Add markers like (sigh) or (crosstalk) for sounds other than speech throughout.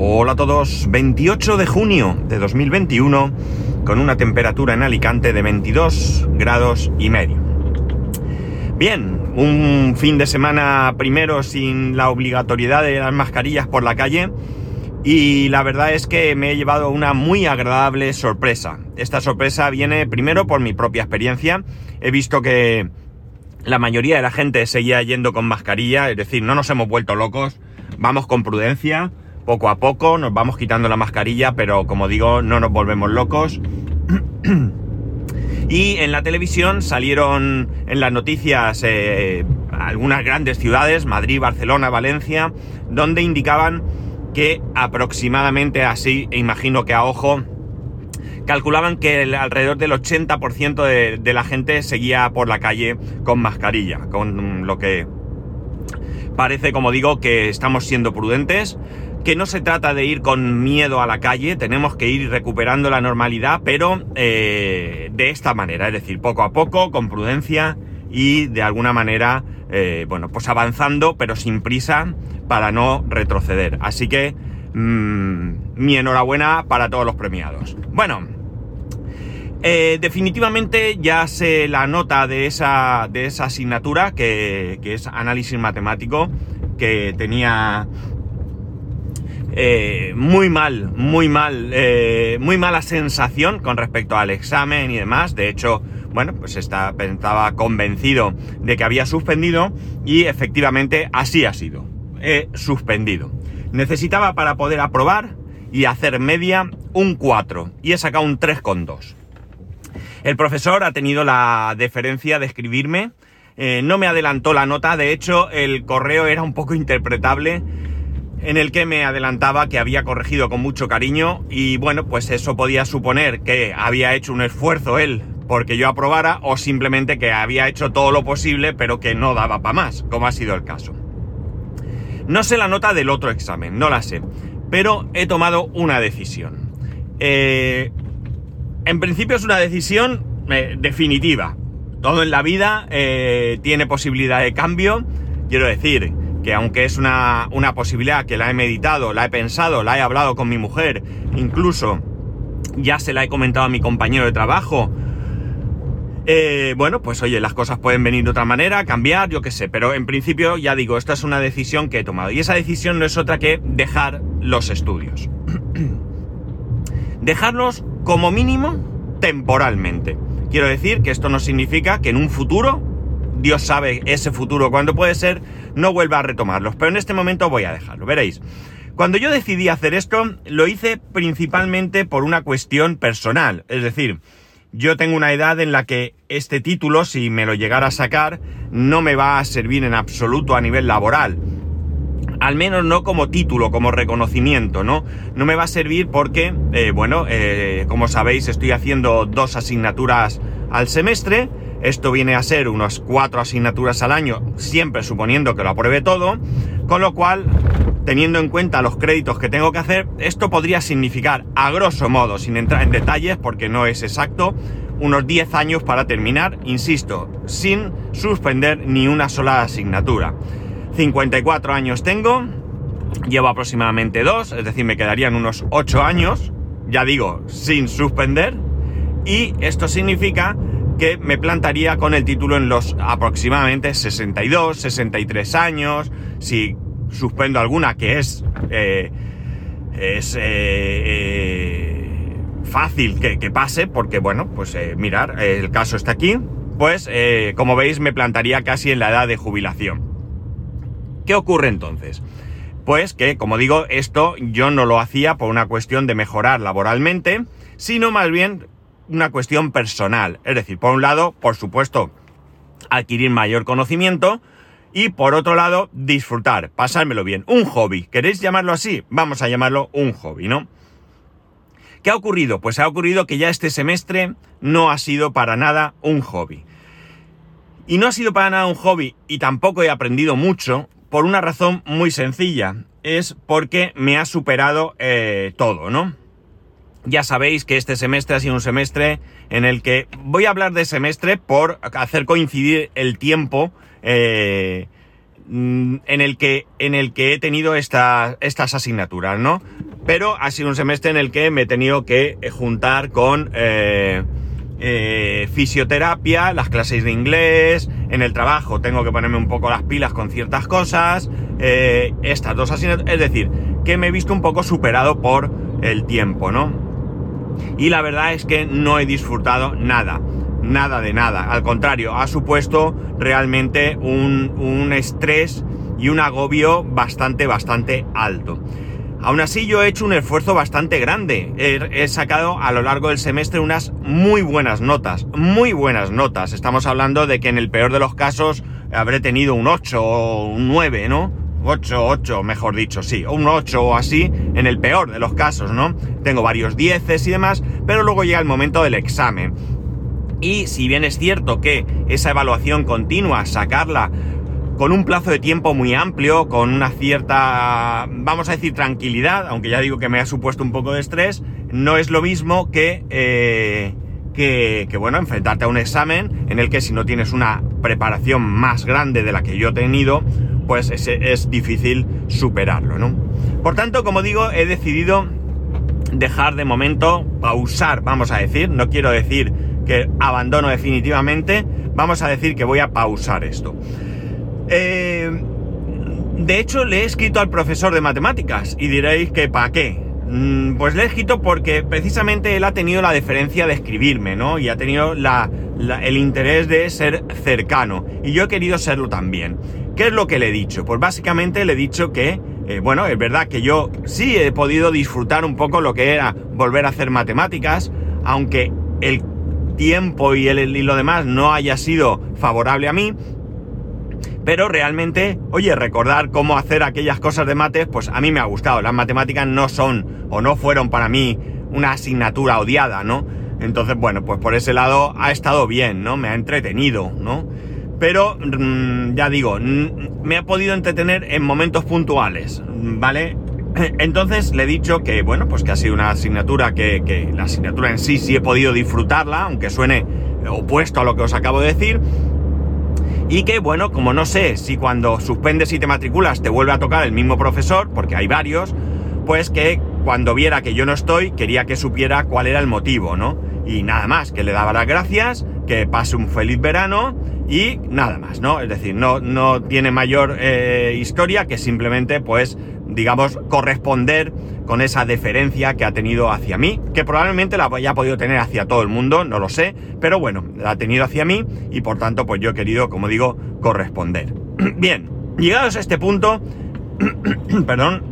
Hola a todos, 28 de junio de 2021 con una temperatura en Alicante de 22 grados y medio. Bien, un fin de semana primero sin la obligatoriedad de las mascarillas por la calle y la verdad es que me he llevado una muy agradable sorpresa. Esta sorpresa viene primero por mi propia experiencia. He visto que la mayoría de la gente seguía yendo con mascarilla, es decir, no nos hemos vuelto locos, vamos con prudencia, poco a poco nos vamos quitando la mascarilla, pero como digo, no nos volvemos locos. (clears throat) y en la televisión salieron en las noticias eh, algunas grandes ciudades, Madrid, Barcelona, Valencia, donde indicaban que aproximadamente así, e imagino que a ojo, calculaban que alrededor del 80% de, de, la gente seguía por la calle con mascarilla, con lo que parece, como digo, que estamos siendo prudentes, que no se trata de ir con miedo a la calle, tenemos que ir recuperando la normalidad, pero eh, de esta manera, es decir, poco a poco, con prudencia y de alguna manera, eh, bueno, pues avanzando, pero sin prisa para no retroceder. Así que mmm, mi enhorabuena para todos los premiados. Bueno, eh, definitivamente ya sé la nota de esa, de esa asignatura, que, que, es análisis matemático, que tenía eh, muy mal, muy mal, eh, muy mala sensación con respecto al examen y demás. De hecho, bueno, pues estaba convencido de que había suspendido y efectivamente así ha sido. He suspendido. Necesitaba para poder aprobar y hacer media un 4 y he sacado un 3,2. El profesor ha tenido la deferencia de escribirme, eh, no me adelantó la nota, de hecho el correo era un poco interpretable en el que me adelantaba que había corregido con mucho cariño y bueno, pues eso podía suponer que había hecho un esfuerzo él porque yo aprobara o simplemente que había hecho todo lo posible pero que no daba para más, como ha sido el caso. No sé la nota del otro examen, no la sé, pero he tomado una decisión. Eh, en principio es una decisión eh, definitiva. Todo en la vida eh, tiene posibilidad de cambio. Quiero decir que aunque es una, una, posibilidad que la he meditado, la he pensado, la he hablado con mi mujer, incluso ya se la he comentado a mi compañero de trabajo, eh, bueno, pues oye, las cosas pueden venir de otra manera, cambiar, yo qué sé, pero en principio ya digo, esta es una decisión que he tomado y esa decisión no es otra que dejar los estudios. (clears throat) Dejarlos como mínimo temporalmente. Quiero decir que esto no significa que en un futuro, Dios sabe ese futuro cuándo puede ser, no vuelva a retomarlos, pero en este momento voy a dejarlo, veréis. Cuando yo decidí hacer esto, lo hice principalmente por una cuestión personal, es decir, yo tengo una edad en la que este título, si me lo llegara a sacar, no me va a servir en absoluto a nivel laboral al menos no como título, como reconocimiento, ¿no? No me va a servir porque, eh, bueno, eh, como sabéis, estoy haciendo dos asignaturas al semestre. Esto viene a ser unas cuatro asignaturas al año, siempre suponiendo que lo apruebe todo. Con lo cual, teniendo en cuenta los créditos que tengo que hacer, esto podría significar, a grosso modo, sin entrar en detalles, porque no es exacto, unos 10 años para terminar, insisto, sin suspender ni una sola asignatura. 54 años tengo, llevo aproximadamente dos, es decir, me quedarían unos 8 años, ya digo, sin suspender, y esto significa que me plantaría con el título en los aproximadamente 62, 63 años, si suspendo alguna que es... Eh, es eh, eh, fácil que, que, pase, porque bueno, pues mirar, el caso está aquí, pues como veis me plantaría casi en la edad de jubilación. ¿Qué ocurre entonces? Pues que, como digo, esto yo no lo hacía por una cuestión de mejorar laboralmente, sino más bien una cuestión personal. Es decir, por un lado, por supuesto, adquirir mayor conocimiento y por otro lado, disfrutar, pasármelo bien. Un hobby. ¿Queréis llamarlo así? Vamos a llamarlo un hobby, ¿no? ¿Qué ha ocurrido? Pues ha ocurrido que ya este semestre no ha sido para nada un hobby. Y no ha sido para nada un hobby y tampoco he aprendido mucho por una razón muy sencilla. Es porque me ha superado eh, todo, ¿no? Ya sabéis que este semestre ha sido un semestre en el que voy a hablar de semestre por hacer coincidir el tiempo eh, en, el que, en el que he tenido esta, estas asignaturas, ¿no? pero ha sido un semestre en el que me he tenido que juntar con eh, eh, fisioterapia, las clases de inglés, en el trabajo tengo que ponerme un poco las pilas con ciertas cosas, estas dos asignaturas, es decir, que me he visto un poco superado por el tiempo, ¿no? Y la verdad es que no he disfrutado nada, nada de nada, al contrario, ha supuesto realmente un, un estrés y un agobio bastante, bastante alto. Aún así yo he hecho un esfuerzo bastante grande. He, sacado a lo largo del semestre unas muy buenas notas, muy buenas notas. Estamos hablando de que en el peor de los casos habré tenido un 8 o un 9, ¿no? 8, 8, mejor dicho, sí, un 8 o así, en el peor de los casos, ¿no? Tengo varios 10 y demás, pero luego llega el momento del examen. Y si bien es cierto que esa evaluación continua, sacarla con un plazo de tiempo muy amplio, con una cierta, vamos a decir, tranquilidad, aunque ya digo que me ha supuesto un poco de estrés, no es lo mismo que, eh, que, bueno, enfrentarte a un examen en el que si no tienes una preparación más grande de la que yo he tenido, pues es, difícil superarlo, ¿no? Por tanto, como digo, he decidido dejar de momento, pausar, vamos a decir, no quiero decir que abandono definitivamente, vamos a decir que voy a pausar esto. Eh, de hecho, le he escrito al profesor de matemáticas y diréis que ¿para qué? Mm, pues le he escrito porque precisamente él ha tenido la deferencia de escribirme, ¿no? Y ha tenido el interés de ser cercano. Y yo he querido serlo también. ¿Qué es lo que le he dicho? Pues básicamente le he dicho que, eh, bueno, es verdad que yo sí he podido disfrutar un poco lo que era volver a hacer matemáticas, aunque el tiempo y, el, y lo demás no haya sido favorable a mí, pero realmente, oye, recordar cómo hacer aquellas cosas de mates, pues a mí me ha gustado. Las matemáticas no son o no fueron para mí una asignatura odiada, ¿no? Entonces, bueno, pues por ese lado ha estado bien, ¿no? Me ha entretenido, ¿no? Pero, mm, ya digo, me ha podido entretener en momentos puntuales, ¿vale? (clears throat) Entonces le he dicho que, bueno, pues que ha sido una asignatura que, que la asignatura en sí sí he podido disfrutarla, aunque suene opuesto a lo que os acabo de decir, y que, bueno, como no sé si cuando suspendes y te matriculas te vuelve a tocar el mismo profesor, porque hay varios, pues que cuando viera que yo no estoy, quería que supiera cuál era el motivo, ¿no? Y nada más, que le daba las gracias, que pase un feliz verano y nada más, ¿no? Es decir, no, no tiene mayor eh, historia que simplemente, pues, digamos, corresponder con esa deferencia que ha tenido hacia mí, que probablemente la haya podido tener hacia todo el mundo, no lo sé, pero bueno, la ha tenido hacia mí y por tanto, pues yo he querido, como digo, corresponder. (clears throat) Bien, llegados a este punto, (clears throat) perdón,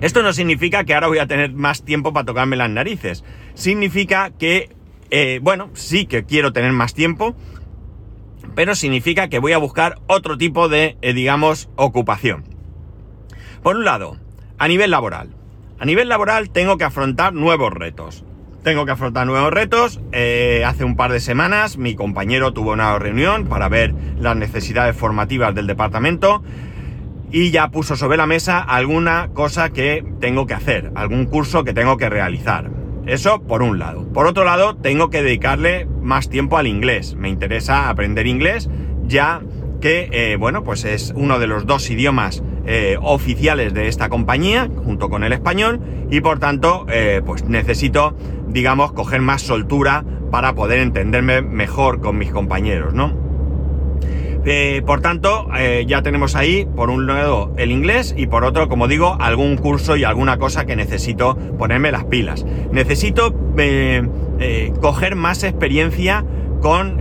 esto no significa que ahora voy a tener más tiempo para tocarme las narices. Significa que, eh, bueno, sí que quiero tener más tiempo, pero significa que voy a buscar otro tipo de, eh, digamos, ocupación. Por un lado, a nivel laboral. A nivel laboral tengo que afrontar nuevos retos. Tengo que afrontar nuevos retos. Eh, hace un par de semanas mi compañero tuvo una reunión para ver las necesidades formativas del departamento y ya puso sobre la mesa alguna cosa que tengo que hacer, algún curso que tengo que realizar. Eso por un lado. Por otro lado, tengo que dedicarle más tiempo al inglés. Me interesa aprender inglés ya que, eh, bueno, pues es uno de los dos idiomas eh, oficiales de esta compañía, junto con el español, y por tanto, eh, pues necesito, digamos, coger más soltura para poder entenderme mejor con mis compañeros, ¿no? Por tanto, ya tenemos ahí, por un lado, el inglés y por otro, como digo, algún curso y alguna cosa que necesito ponerme las pilas. Necesito coger más experiencia con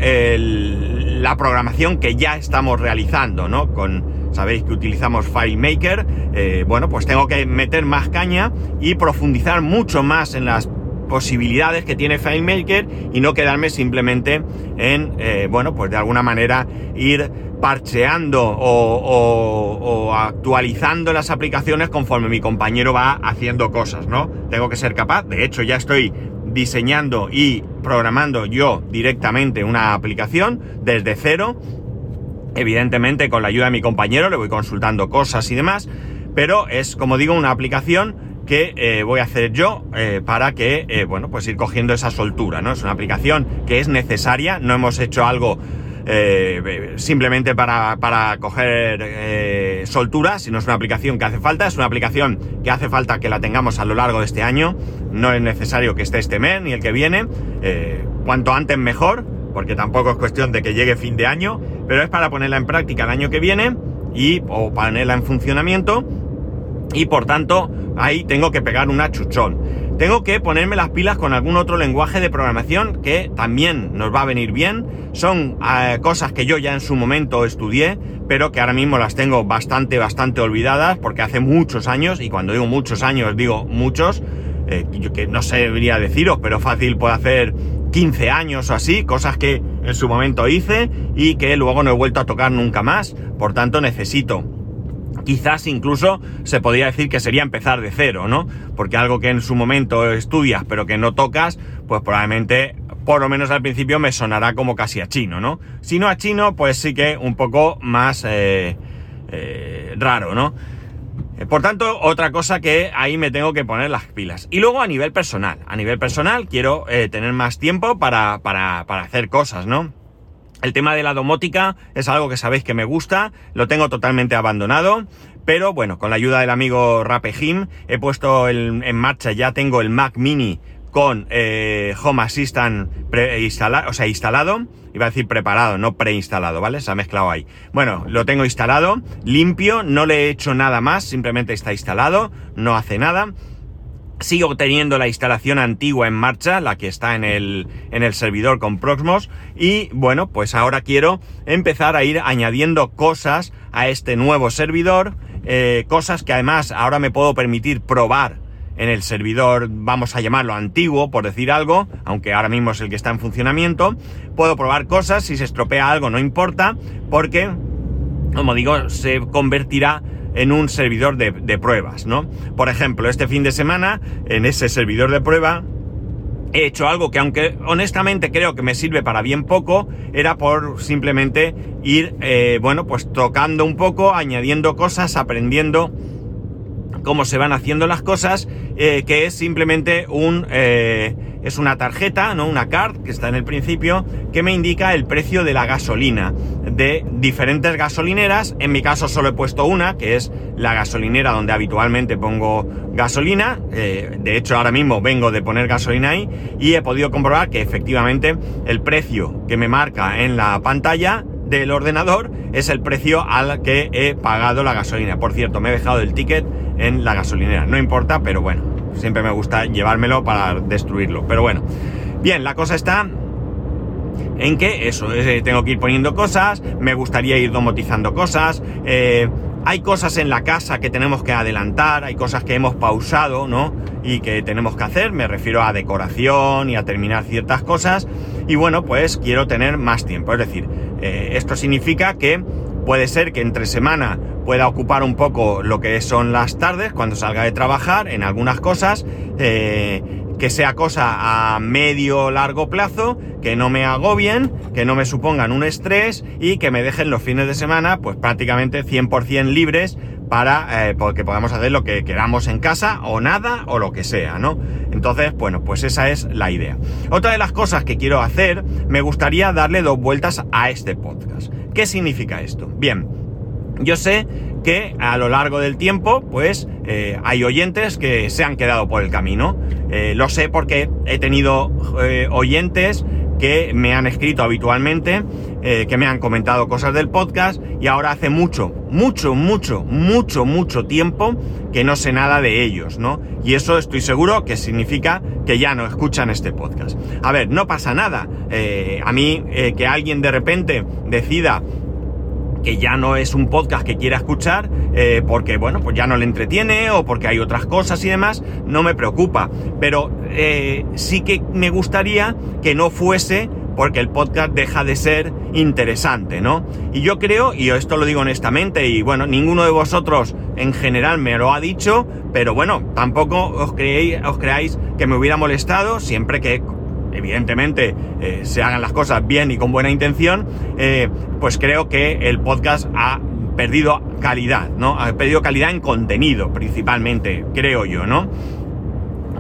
la programación que ya estamos realizando, ¿no? Con, sabéis que utilizamos FileMaker, eh, bueno, pues tengo que meter más caña y profundizar mucho más en las posibilidades que tiene FileMaker y no quedarme simplemente en, eh, bueno, pues de alguna manera ir parcheando o, actualizando las aplicaciones conforme mi compañero va haciendo cosas, ¿no? Tengo que ser capaz, de hecho ya estoy diseñando y programando yo directamente una aplicación desde cero Evidentemente, con la ayuda de mi compañero le voy consultando cosas y demás, pero es, como digo, una aplicación que eh, voy a hacer yo eh, para que, eh, bueno, pues ir cogiendo esa soltura, ¿no? Es una aplicación que es necesaria, no hemos hecho algo eh, simplemente para, para coger eh, soltura, si no es una aplicación que hace falta, es una aplicación que hace falta que la tengamos a lo largo de este año, no es necesario que esté este mes ni el que viene, eh, cuanto antes mejor, porque tampoco es cuestión de que llegue fin de año, pero es para ponerla en práctica el año que viene y o ponerla en funcionamiento y por tanto ahí tengo que pegar un achuchón. Tengo que ponerme las pilas con algún otro lenguaje de programación que también nos va a venir bien. Son eh, cosas que yo ya en su momento estudié, pero que ahora mismo las tengo bastante, bastante olvidadas porque hace muchos años, y cuando digo muchos años digo muchos, eh, que no debería deciros, pero fácil puede hacer 15 años o así, cosas que en su momento hice y que luego no he vuelto a tocar nunca más. Por tanto, necesito. Quizás incluso se podría decir que sería empezar de cero, ¿no? Porque algo que en su momento estudias pero que no tocas, pues probablemente, por lo menos al principio, me sonará como casi a chino, ¿no? Si no a chino, pues sí que un poco más eh, eh, raro, ¿no? Eh, por tanto, otra cosa que ahí me tengo que poner las pilas. Y luego a nivel personal. A nivel personal quiero tener más tiempo para, para, para hacer cosas, ¿no? El tema de la domótica es algo que sabéis que me gusta, lo tengo totalmente abandonado, pero bueno, con la ayuda del amigo Rapehim he puesto en marcha, ya tengo el Mac Mini con eh, Home Assistant o sea, instalado, iba a decir preparado, no preinstalado, ¿vale? Se ha mezclado ahí. Bueno, lo tengo instalado, limpio, no le he hecho nada más, simplemente está instalado, no hace nada. Sigo teniendo la instalación antigua en marcha, la que está en el, en el servidor con Proxmos. Y bueno, pues ahora quiero empezar a ir añadiendo cosas a este nuevo servidor. Eh, cosas que además ahora me puedo permitir probar en el servidor, vamos a llamarlo antiguo, por decir algo, aunque ahora mismo es el que está en funcionamiento. Puedo probar cosas, si se estropea algo no importa, porque, como digo, se convertirá en un servidor de, pruebas, ¿no? Por ejemplo, este fin de semana, en ese servidor de prueba, he hecho algo que aunque honestamente creo que me sirve para bien poco, era por simplemente ir, eh, bueno, pues tocando un poco, añadiendo cosas, aprendiendo cómo se van haciendo las cosas, eh, que es simplemente un... Eh, es una tarjeta, ¿no? Una card que está en el principio, que me indica el precio de la gasolina de diferentes gasolineras. En mi caso solo he puesto una, que es la gasolinera donde habitualmente pongo gasolina. Eh, de hecho, ahora mismo vengo de poner gasolina ahí y he podido comprobar que efectivamente el precio que me marca en la pantalla del ordenador es el precio al que he pagado la gasolina. Por cierto, me he dejado el ticket en la gasolinera. No importa, pero bueno, siempre me gusta llevármelo para destruirlo. Pero bueno, bien, la cosa está en que eso, eh, tengo que ir poniendo cosas, me gustaría ir domotizando cosas, eh, hay cosas en la casa que tenemos que adelantar, hay cosas que hemos pausado, ¿no? Y que tenemos que hacer, me refiero a decoración y a terminar ciertas cosas, y bueno, pues quiero tener más tiempo, es decir, eh, esto significa que puede ser que entre semana pueda ocupar un poco lo que son las tardes cuando salga de trabajar en algunas cosas, eh, que sea cosa a medio largo plazo, que no me agobien, que no me supongan un estrés y que me dejen los fines de semana pues prácticamente 100% libres para eh, que podamos hacer lo que queramos en casa o nada o lo que sea, ¿no? Entonces, bueno, pues esa es la idea. Otra de las cosas que quiero hacer, me gustaría darle dos vueltas a este podcast. ¿Qué significa esto? Bien, yo sé que a lo largo del tiempo, pues eh, hay oyentes que se han quedado por el camino. Eh, lo sé porque he tenido eh, oyentes que me han escrito habitualmente, que me han comentado cosas del podcast y ahora hace mucho, mucho, mucho, mucho, mucho tiempo que no sé nada de ellos, ¿no? Y eso estoy seguro que significa que ya no escuchan este podcast. A ver, no pasa nada. a mí que alguien de repente decida que ya no es un podcast que quiera escuchar eh, porque, bueno, pues ya no le entretiene o porque hay otras cosas y demás, no me preocupa. Pero eh, sí que me gustaría que no fuese porque el podcast deja de ser interesante, ¿no? Y yo creo, y esto lo digo honestamente, y bueno, ninguno de vosotros en general me lo ha dicho, pero bueno, tampoco os, creéis, os creáis que me hubiera molestado siempre que evidentemente eh, se hagan las cosas bien y con buena intención, eh, pues creo que el podcast ha perdido calidad, ¿no? Ha perdido calidad en contenido, principalmente, creo yo, ¿no?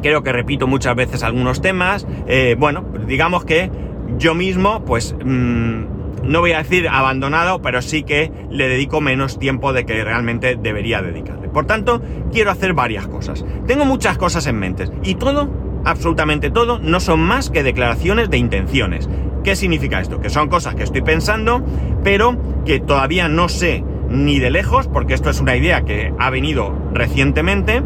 Creo que repito muchas veces algunos temas. Eh, bueno, digamos que yo mismo, pues, mm, no voy a decir abandonado, pero sí que le dedico menos tiempo de que realmente debería dedicarle. Por tanto, quiero hacer varias cosas. Tengo muchas cosas en mente y todo, absolutamente todo, no son más que declaraciones de intenciones. ¿Qué significa esto? Que son cosas que estoy pensando, pero que todavía no sé ni de lejos, porque esto es una idea que ha venido recientemente,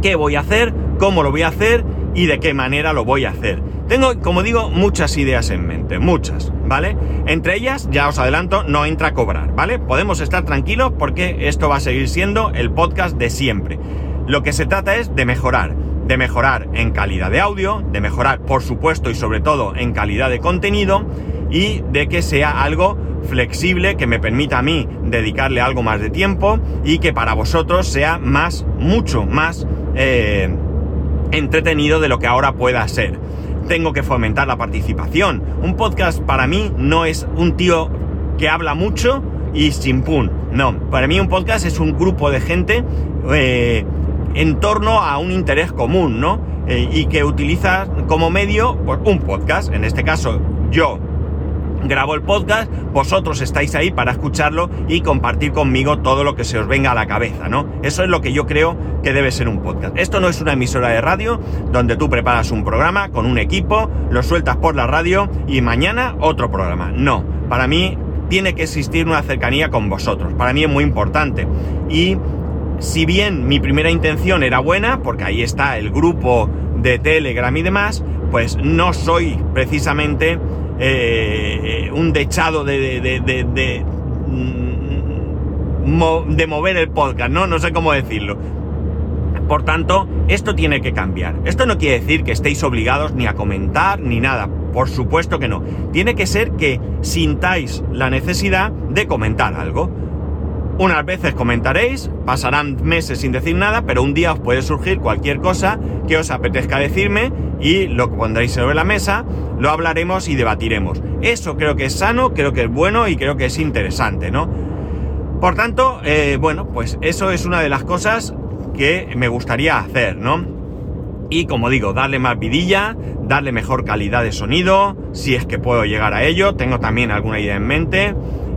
qué voy a hacer, cómo lo voy a hacer y de qué manera lo voy a hacer. Tengo, como digo, muchas ideas en mente, muchas, ¿vale? Entre ellas, ya os adelanto, no entra a cobrar, ¿vale? Podemos estar tranquilos porque esto va a seguir siendo el podcast de siempre. Lo que se trata es de mejorar, de mejorar en calidad de audio, de mejorar, por supuesto, y sobre todo en calidad de contenido, y de que sea algo flexible que me permita a mí dedicarle algo más de tiempo y que para vosotros sea más, mucho más eh, entretenido de lo que ahora pueda ser. Tengo que fomentar la participación. Un podcast para mí no es un tío que habla mucho y sin pun. No, para mí un podcast es un grupo de gente eh, en torno a un interés común, ¿no? Eh, y que utiliza como medio pues, un podcast. En este caso, yo grabo el podcast, vosotros estáis ahí para escucharlo y compartir conmigo todo lo que se os venga a la cabeza, ¿no? Eso es lo que yo creo que debe ser un podcast. Esto no es una emisora de radio donde tú preparas un programa con un equipo, lo sueltas por la radio y mañana otro programa. No, para mí tiene que existir una cercanía con vosotros. Para mí es muy importante. Y si bien mi primera intención era buena, porque ahí está el grupo de Telegram y demás, pues no soy precisamente eh, un dechado de, de, de, mm, de, mover el podcast, ¿no? No sé cómo decirlo. Por tanto, esto tiene que cambiar. Esto no quiere decir que estéis obligados ni a comentar ni nada. Por supuesto que no. Tiene que ser que sintáis la necesidad de comentar algo. Unas veces comentaréis, pasarán meses sin decir nada, pero un día os puede surgir cualquier cosa que os apetezca decirme y lo pondréis sobre la mesa, lo hablaremos y debatiremos. Eso creo que es sano, creo que es bueno y creo que es interesante, ¿no? Por tanto, eh, bueno, pues eso es una de las cosas que me gustaría hacer, ¿no? Y como digo, darle más vidilla, darle mejor calidad de sonido, si es que puedo llegar a ello, tengo también alguna idea en mente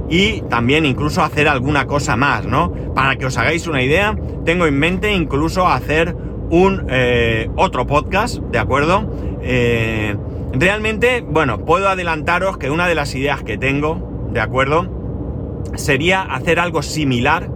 y también incluso hacer alguna cosa más, ¿no? Para que os hagáis una idea, tengo en mente incluso hacer un eh, otro podcast, ¿de acuerdo? Eh, realmente, bueno, puedo adelantaros que una de las ideas que tengo, ¿de acuerdo? Sería hacer algo similar,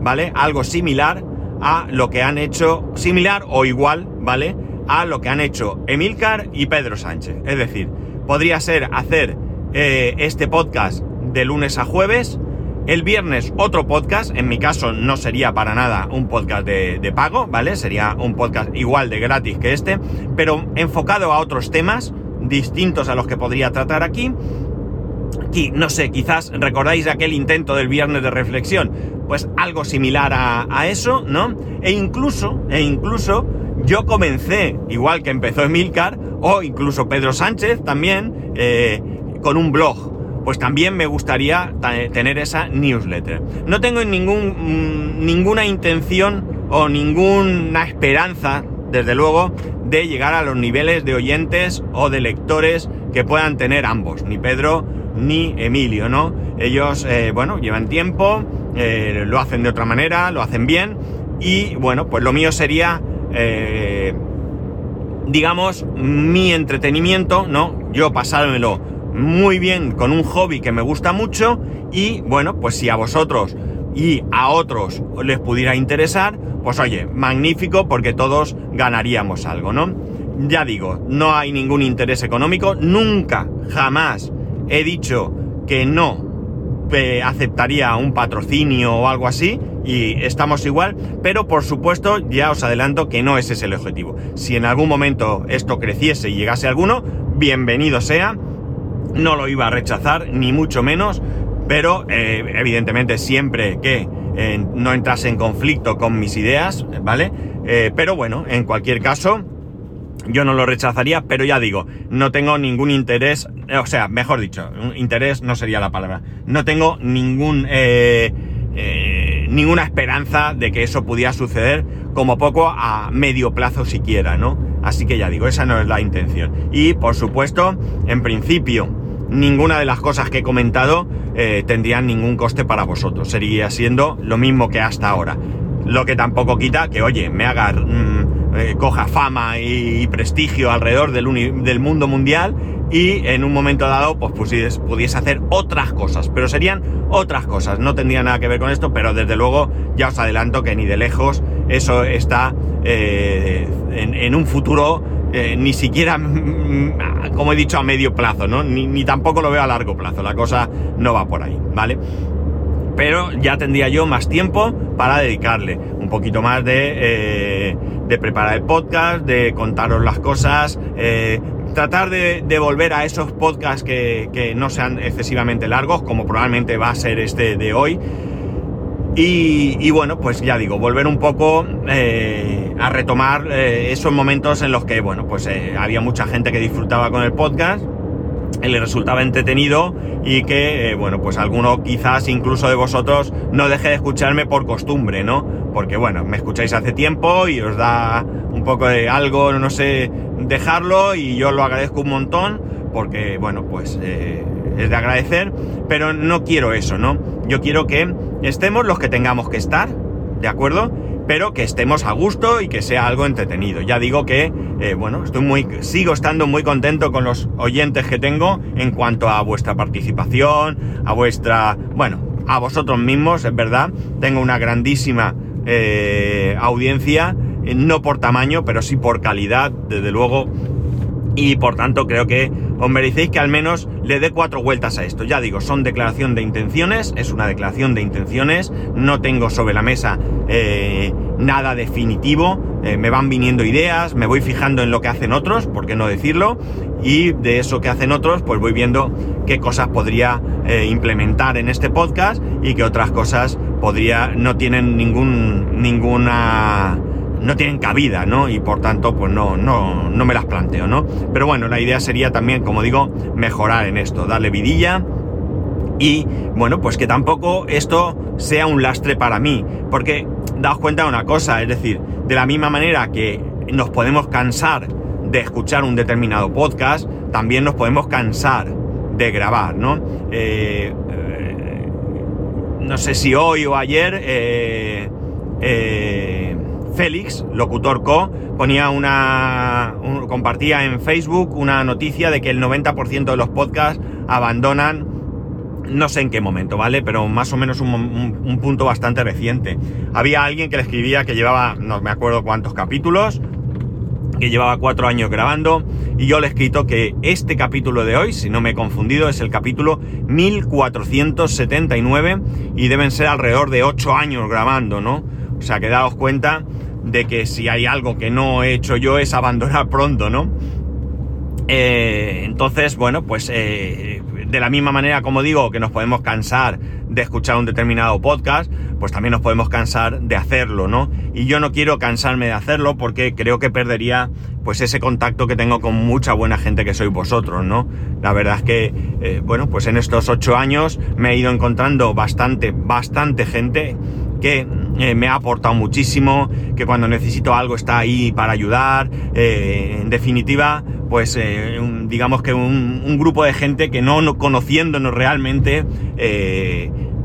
¿vale? Algo similar a lo que han hecho, similar o igual, ¿vale? A lo que han hecho Emilcar y Pedro Sánchez. Es decir, podría ser hacer eh, este podcast de lunes a jueves. El viernes otro podcast, en mi caso no sería para nada un podcast de, pago, ¿vale? Sería un podcast igual de gratis que este, pero enfocado a otros temas distintos a los que podría tratar aquí. Y no sé, quizás recordáis aquel intento del viernes de reflexión, pues algo similar a, eso, ¿no? E incluso, e incluso yo comencé, igual que empezó Emilcar, o incluso Pedro Sánchez también, eh, con un blog pues también me gustaría tener esa newsletter. No tengo ningún, mm, ninguna intención o ninguna esperanza, desde luego, de llegar a los niveles de oyentes o de lectores que puedan tener ambos, ni Pedro ni Emilio, ¿no? Ellos, eh, bueno, llevan tiempo, eh, lo hacen de otra manera, lo hacen bien, y bueno, pues lo mío sería, eh, digamos, mi entretenimiento, ¿no? Yo pasármelo muy bien con un hobby que me gusta mucho y bueno, pues si a vosotros y a otros les pudiera interesar, pues oye, magnífico porque todos ganaríamos algo, ¿no? Ya digo, no hay ningún interés económico, nunca, jamás he dicho que no aceptaría un patrocinio o algo así y estamos igual, pero por supuesto ya os adelanto que no ese es el objetivo. Si en algún momento esto creciese y llegase alguno, bienvenido sea no lo iba a rechazar, ni mucho menos, pero eh, evidentemente siempre que eh, no entrase en conflicto con mis ideas, ¿vale? Eh, pero bueno, en cualquier caso, yo no lo rechazaría, pero ya digo, no tengo ningún interés, o sea, mejor dicho, interés no sería la palabra, no tengo ningún, ninguna esperanza de que eso pudiera suceder, como poco a medio plazo siquiera, ¿no? Así que ya digo, esa no es la intención. Y por supuesto, en principio, ninguna de las cosas que he comentado eh, tendrían ningún coste para vosotros. Sería siendo lo mismo que hasta ahora. Lo que tampoco quita que, oye, me haga, mm, eh, coja fama y, prestigio alrededor del, mundo mundial y en un momento dado, pues pudiese, pudiese, hacer otras cosas. Pero serían otras cosas. No tendría nada que ver con esto, pero desde luego ya os adelanto que ni de lejos eso está eh, en, un futuro eh, ni siquiera, mm, como he dicho, a medio plazo, ¿no? Ni, tampoco lo veo a largo plazo, la cosa no va por ahí, ¿vale? Pero ya tendría yo más tiempo para dedicarle un poquito más de, eh, preparar el podcast, de contaros las cosas, tratar de, volver a esos podcasts que, no sean excesivamente largos, como probablemente va a ser este de hoy. Y, bueno, pues ya digo, volver un poco eh, a retomar eh, esos momentos en los que, bueno, pues eh, había mucha gente que disfrutaba con el podcast, le resultaba entretenido y que, bueno, pues alguno quizás incluso de vosotros no deje de escucharme por costumbre, ¿no? Porque, bueno, me escucháis hace tiempo y os da un poco de algo, no sé, dejarlo y yo lo agradezco un montón porque, bueno, pues es de agradecer, pero no quiero eso, ¿no? Yo quiero que estemos los que tengamos que estar, ¿de acuerdo? Pero que estemos a gusto y que sea algo entretenido. Ya digo que, eh, bueno, estoy muy, sigo estando muy contento con los oyentes que tengo en cuanto a vuestra participación, a vuestra, bueno, a vosotros mismos, es verdad. Tengo una grandísima eh, audiencia, eh, no por tamaño, pero sí por calidad, desde luego y por tanto creo que os merecéis que al menos le dé cuatro vueltas a esto. Ya digo, son declaración de intenciones, es una declaración de intenciones, no tengo sobre la mesa eh, nada definitivo, eh, me van viniendo ideas, me voy fijando en lo que hacen otros, por qué no decirlo, y de eso que hacen otros, pues voy viendo qué cosas podría eh, implementar en este podcast y qué otras cosas podría, no tienen ningún, ninguna no tienen cabida, ¿no? Y por tanto, pues no, no, no me las planteo, ¿no? Pero bueno, la idea sería también, como digo, mejorar en esto, darle vidilla y, bueno, pues que tampoco esto sea un lastre para mí, porque daos cuenta de una cosa, es decir, de la misma manera que nos podemos cansar de escuchar un determinado podcast, también nos podemos cansar de grabar, ¿no? Eh, eh, no sé si hoy o ayer eh, Félix, locutor co, ponía una. compartía en Facebook una noticia de que el 90% de los podcasts abandonan. No sé en qué momento, ¿vale? Pero más o menos un, punto bastante reciente. Había alguien que le escribía que llevaba, no me acuerdo cuántos capítulos, que llevaba cuatro años grabando y yo le he escrito que este capítulo de hoy, si no me he confundido, es el capítulo 1479 y deben ser alrededor de ocho años grabando, ¿no? O sea que daos cuenta de que si hay algo que no he hecho yo es abandonar pronto, ¿no? Eh, entonces, bueno, pues eh, de la misma manera como digo que nos podemos cansar de escuchar un determinado podcast, pues también nos podemos cansar de hacerlo, ¿no? Y yo no quiero cansarme de hacerlo porque creo que perdería pues ese contacto que tengo con mucha buena gente que sois vosotros, ¿no? La verdad es que, eh, bueno, pues en estos ocho años me he ido encontrando bastante, bastante gente que eh, me ha aportado muchísimo, que cuando necesito algo está ahí para ayudar. Eh, en definitiva, pues eh, digamos que un, grupo de gente que no, conociéndonos realmente,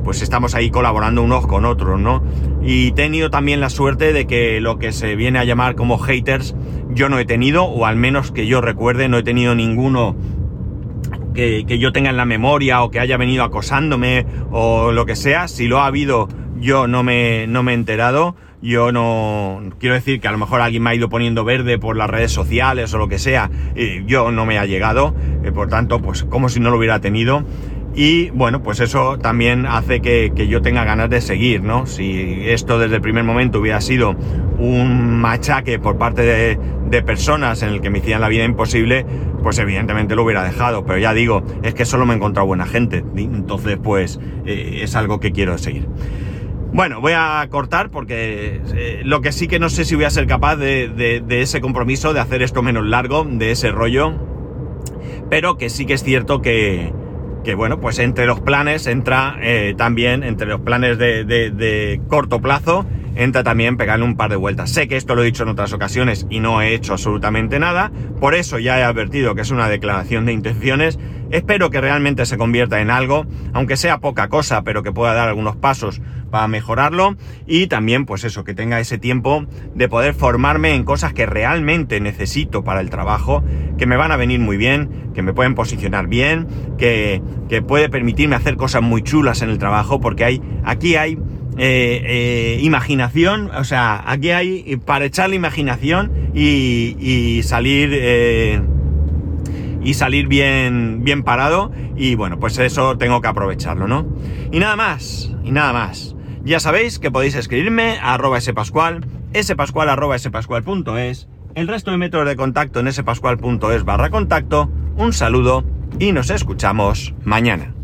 pues estamos ahí colaborando unos con otros, ¿no? Y he tenido también la suerte de que lo que se viene a llamar como haters, yo no he tenido, o al menos que yo recuerde, no he tenido ninguno que, que, yo tenga en la memoria o que haya venido acosándome o lo que sea. Si lo ha habido, yo no me, no me he enterado. Yo no quiero decir que a lo mejor alguien me ha ido poniendo verde por las redes sociales o lo que sea. Y yo no me ha llegado. Eh, por tanto, pues como si no lo hubiera tenido. Y bueno, pues eso también hace que, que, yo tenga ganas de seguir, ¿no? Si esto desde el primer momento hubiera sido un machaque por parte de, de, personas en el que me hicieran la vida imposible, pues evidentemente lo hubiera dejado. Pero ya digo, es que solo me he encontrado buena gente. Entonces, pues eh, es algo que quiero seguir. Bueno, voy a cortar porque eh, lo que sí que no sé si voy a ser capaz de, ese compromiso, de hacer esto menos largo, de ese rollo, pero que sí que es cierto que, bueno, pues entre los planes entra eh, también, entre los planes de, corto plazo, entra también pegarle un par de vueltas. Sé que esto lo he dicho en otras ocasiones y no he hecho absolutamente nada, por eso ya he advertido que es una declaración de intenciones. Espero que realmente se convierta en algo, aunque sea poca cosa, pero que pueda dar algunos pasos para mejorarlo y también pues eso, que tenga ese tiempo de poder formarme en cosas que realmente necesito para el trabajo, que me van a venir muy bien, que me pueden posicionar bien, que, que puede permitirme hacer cosas muy chulas en el trabajo, porque hay, aquí hay eh, eh, imaginación, o sea, aquí hay para echar la imaginación y, y salir eh, y salir bien, bien parado y bueno, pues eso tengo que aprovecharlo, ¿no? Y nada más, y nada más. Ya sabéis que podéis escribirme a arroba spascual, spascual arroba spascual.es, el resto de métodos de contacto en spascual.es barra contacto, un saludo y nos escuchamos mañana.